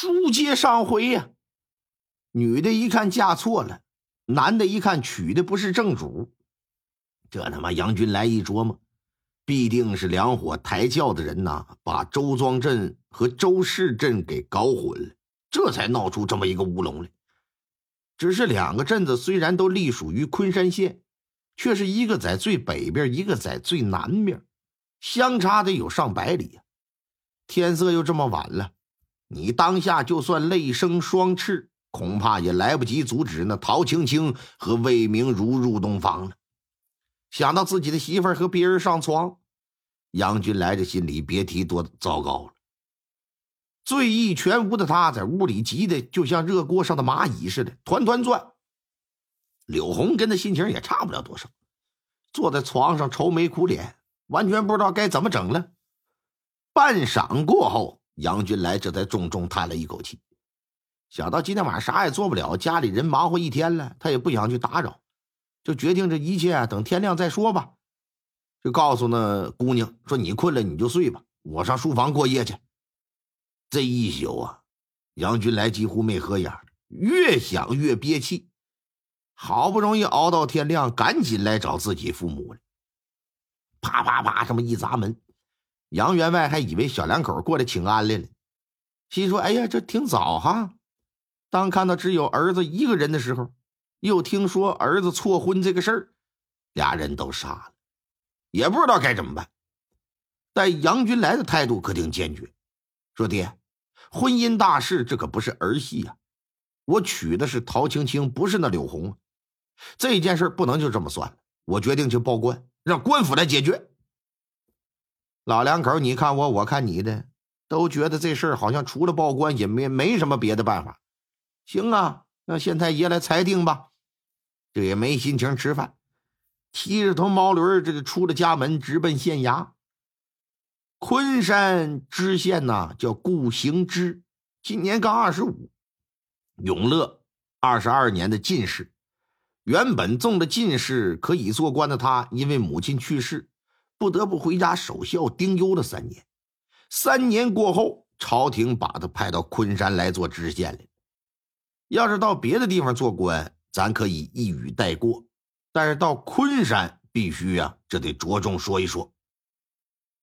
书接上回呀，女的一看嫁错了，男的一看娶的不是正主，这他妈杨军来一琢磨，必定是两伙抬轿的人呐，把周庄镇和周氏镇给搞混了，这才闹出这么一个乌龙来。只是两个镇子虽然都隶属于昆山县，却是一个在最北边，一个在最南边，相差得有上百里呀。天色又这么晚了。你当下就算泪生双翅，恐怕也来不及阻止那陶青青和魏明如入洞房了。想到自己的媳妇儿和别人上床，杨军来这心里别提多糟糕了。醉意全无的他在屋里急得就像热锅上的蚂蚁似的，团团转。柳红跟他心情也差不了多少，坐在床上愁眉苦脸，完全不知道该怎么整了。半晌过后。杨军来这才重重叹了一口气，想到今天晚上啥也做不了，家里人忙活一天了，他也不想去打扰，就决定这一切等天亮再说吧。就告诉那姑娘说：“你困了你就睡吧，我上书房过夜去。”这一宿啊，杨军来几乎没合眼，越想越憋气，好不容易熬到天亮，赶紧来找自己父母了。啪啪啪，这么一砸门。杨员外还以为小两口过来请安来了，心说：“哎呀，这挺早哈。”当看到只有儿子一个人的时候，又听说儿子错婚这个事儿，俩人都傻了，也不知道该怎么办。但杨军来的态度可挺坚决，说：“爹，婚姻大事这可不是儿戏呀，我娶的是陶青青，不是那柳红，这件事不能就这么算了。我决定去报官，让官府来解决。”老两口，你看我，我看你的，都觉得这事儿好像除了报官也没没什么别的办法。行啊，让县太爷来裁定吧。这也没心情吃饭，骑着头毛驴，这个出了家门，直奔县衙。昆山知县呐，叫顾行之，今年刚二十五，永乐二十二年的进士。原本中了进士可以做官的他，因为母亲去世。不得不回家守孝丁忧了三年，三年过后，朝廷把他派到昆山来做知县了。要是到别的地方做官，咱可以一语带过；但是到昆山，必须呀，这得着重说一说。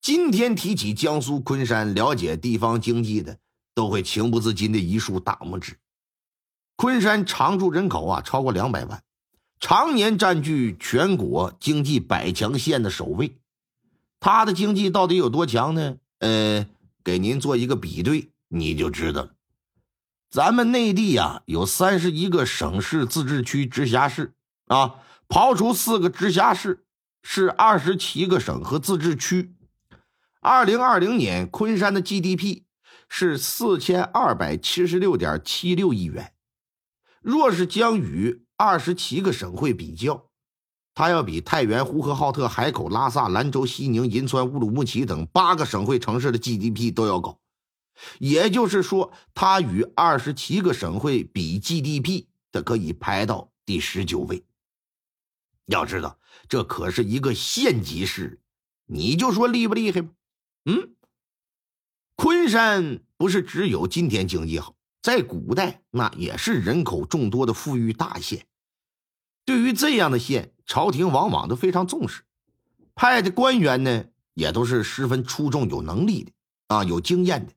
今天提起江苏昆山，了解地方经济的都会情不自禁的一竖大拇指。昆山常住人口啊，超过两百万，常年占据全国经济百强县的首位。他的经济到底有多强呢？呃，给您做一个比对，你就知道了。咱们内地呀，有三十一个省市自治区直辖市啊，刨除四个直辖市，是二十七个省和自治区。二零二零年，昆山的 GDP 是四千二百七十六点七六亿元。若是将与二十七个省会比较，它要比太原、呼和浩特、海口、拉萨、兰州、西宁、银川、乌鲁木齐等八个省会城市的 GDP 都要高，也就是说，它与二十七个省会比 GDP，它可以排到第十九位。要知道，这可是一个县级市，你就说厉不厉害吧？嗯，昆山不是只有今天经济好，在古代那也是人口众多的富裕大县。对于这样的县，朝廷往往都非常重视，派的官员呢也都是十分出众、有能力的啊，有经验的。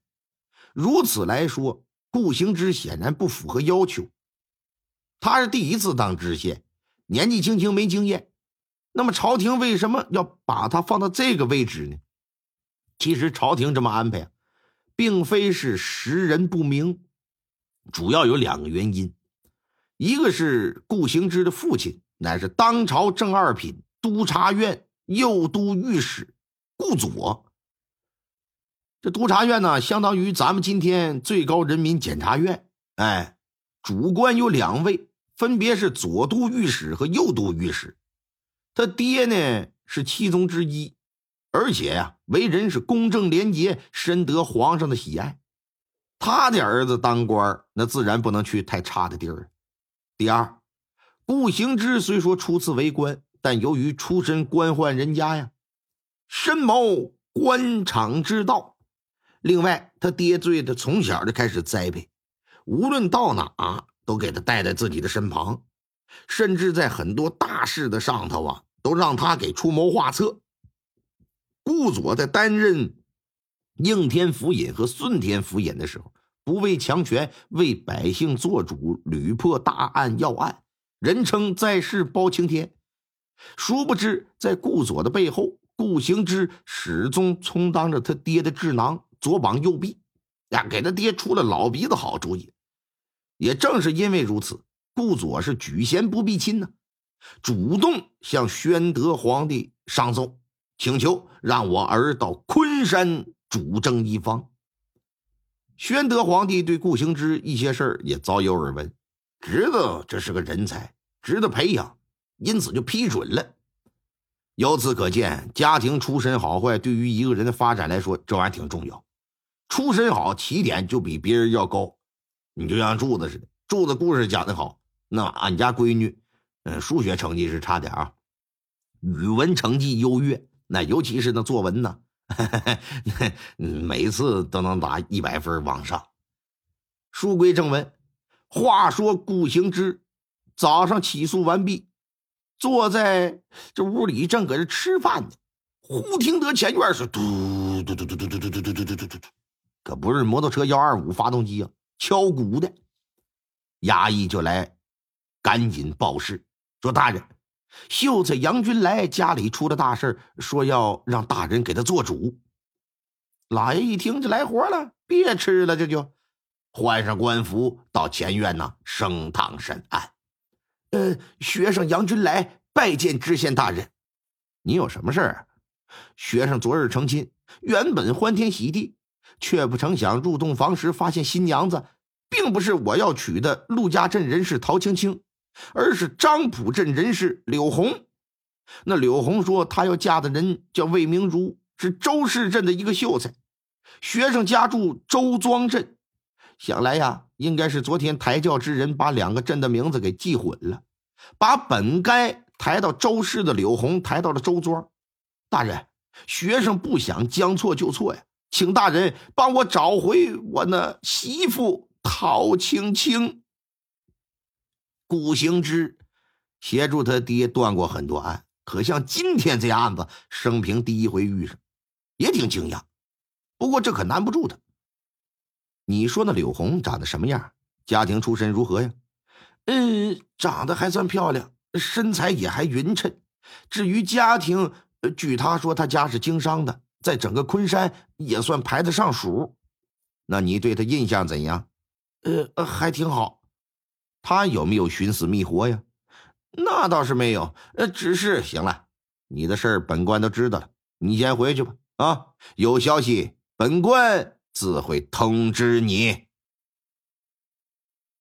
如此来说，顾行之显然不符合要求。他是第一次当知县，年纪轻轻没经验。那么朝廷为什么要把他放到这个位置呢？其实朝廷这么安排，并非是识人不明，主要有两个原因。一个是顾行之的父亲，乃是当朝正二品督察院右都御史顾左。这督察院呢，相当于咱们今天最高人民检察院。哎，主官有两位，分别是左都御史和右都御史。他爹呢是其中之一，而且呀，为人是公正廉洁，深得皇上的喜爱。他的儿子当官，那自然不能去太差的地儿。第二，顾行之虽说初次为官，但由于出身官宦人家呀，深谋官场之道，另外，他爹对他从小就开始栽培，无论到哪都给他带在自己的身旁，甚至在很多大事的上头啊，都让他给出谋划策。顾左在担任应天府尹和顺天府尹的时候，不畏强权，为百姓做主，屡破大案要案，人称在世包青天。殊不知，在顾左的背后，顾行之始终充当着他爹的智囊。左膀右臂，呀，给他爹出了老鼻子好主意。也正是因为如此，顾左是举贤不避亲呢，主动向宣德皇帝上奏，请求让我儿到昆山主政一方。宣德皇帝对顾行之一些事儿也早有耳闻，知道这是个人才，值得培养，因此就批准了。由此可见，家庭出身好坏对于一个人的发展来说，这玩意儿挺重要。出身好，起点就比别人要高。你就像柱子似的，柱子故事讲的好。那俺家闺女，嗯，数学成绩是差点啊，语文成绩优越。那尤其是那作文呢，每次都能打一百分往上。书归正文，话说顾行之早上起诉完毕，坐在这屋里正搁这吃饭呢，忽听得前院是嘟嘟嘟嘟嘟嘟嘟嘟嘟嘟嘟嘟嘟。可不是摩托车幺二五发动机啊，敲鼓的。衙役就来，赶紧报事，说大人，秀才杨军来家里出了大事说要让大人给他做主。老爷一听就来活了，别吃了，这就换上官服到前院呢，升堂审案。呃，学生杨军来拜见知县大人，你有什么事儿？学生昨日成亲，原本欢天喜地。却不成想入洞房时发现新娘子，并不是我要娶的陆家镇人士陶青青，而是张浦镇人士柳红。那柳红说她要嫁的人叫魏明如，是周氏镇的一个秀才，学生家住周庄镇。想来呀，应该是昨天抬轿之人把两个镇的名字给记混了，把本该抬到周氏的柳红抬到了周庄。大人，学生不想将错就错呀。请大人帮我找回我那媳妇陶青青。顾行之协助他爹断过很多案，可像今天这案子，生平第一回遇上，也挺惊讶。不过这可难不住他。你说那柳红长得什么样？家庭出身如何呀？嗯，长得还算漂亮，身材也还匀称。至于家庭，据他说，他家是经商的。在整个昆山也算排得上数，那你对他印象怎样？呃，还挺好。他有没有寻死觅活呀？那倒是没有。呃，只是行了，你的事儿本官都知道了，你先回去吧。啊，有消息，本官自会通知你。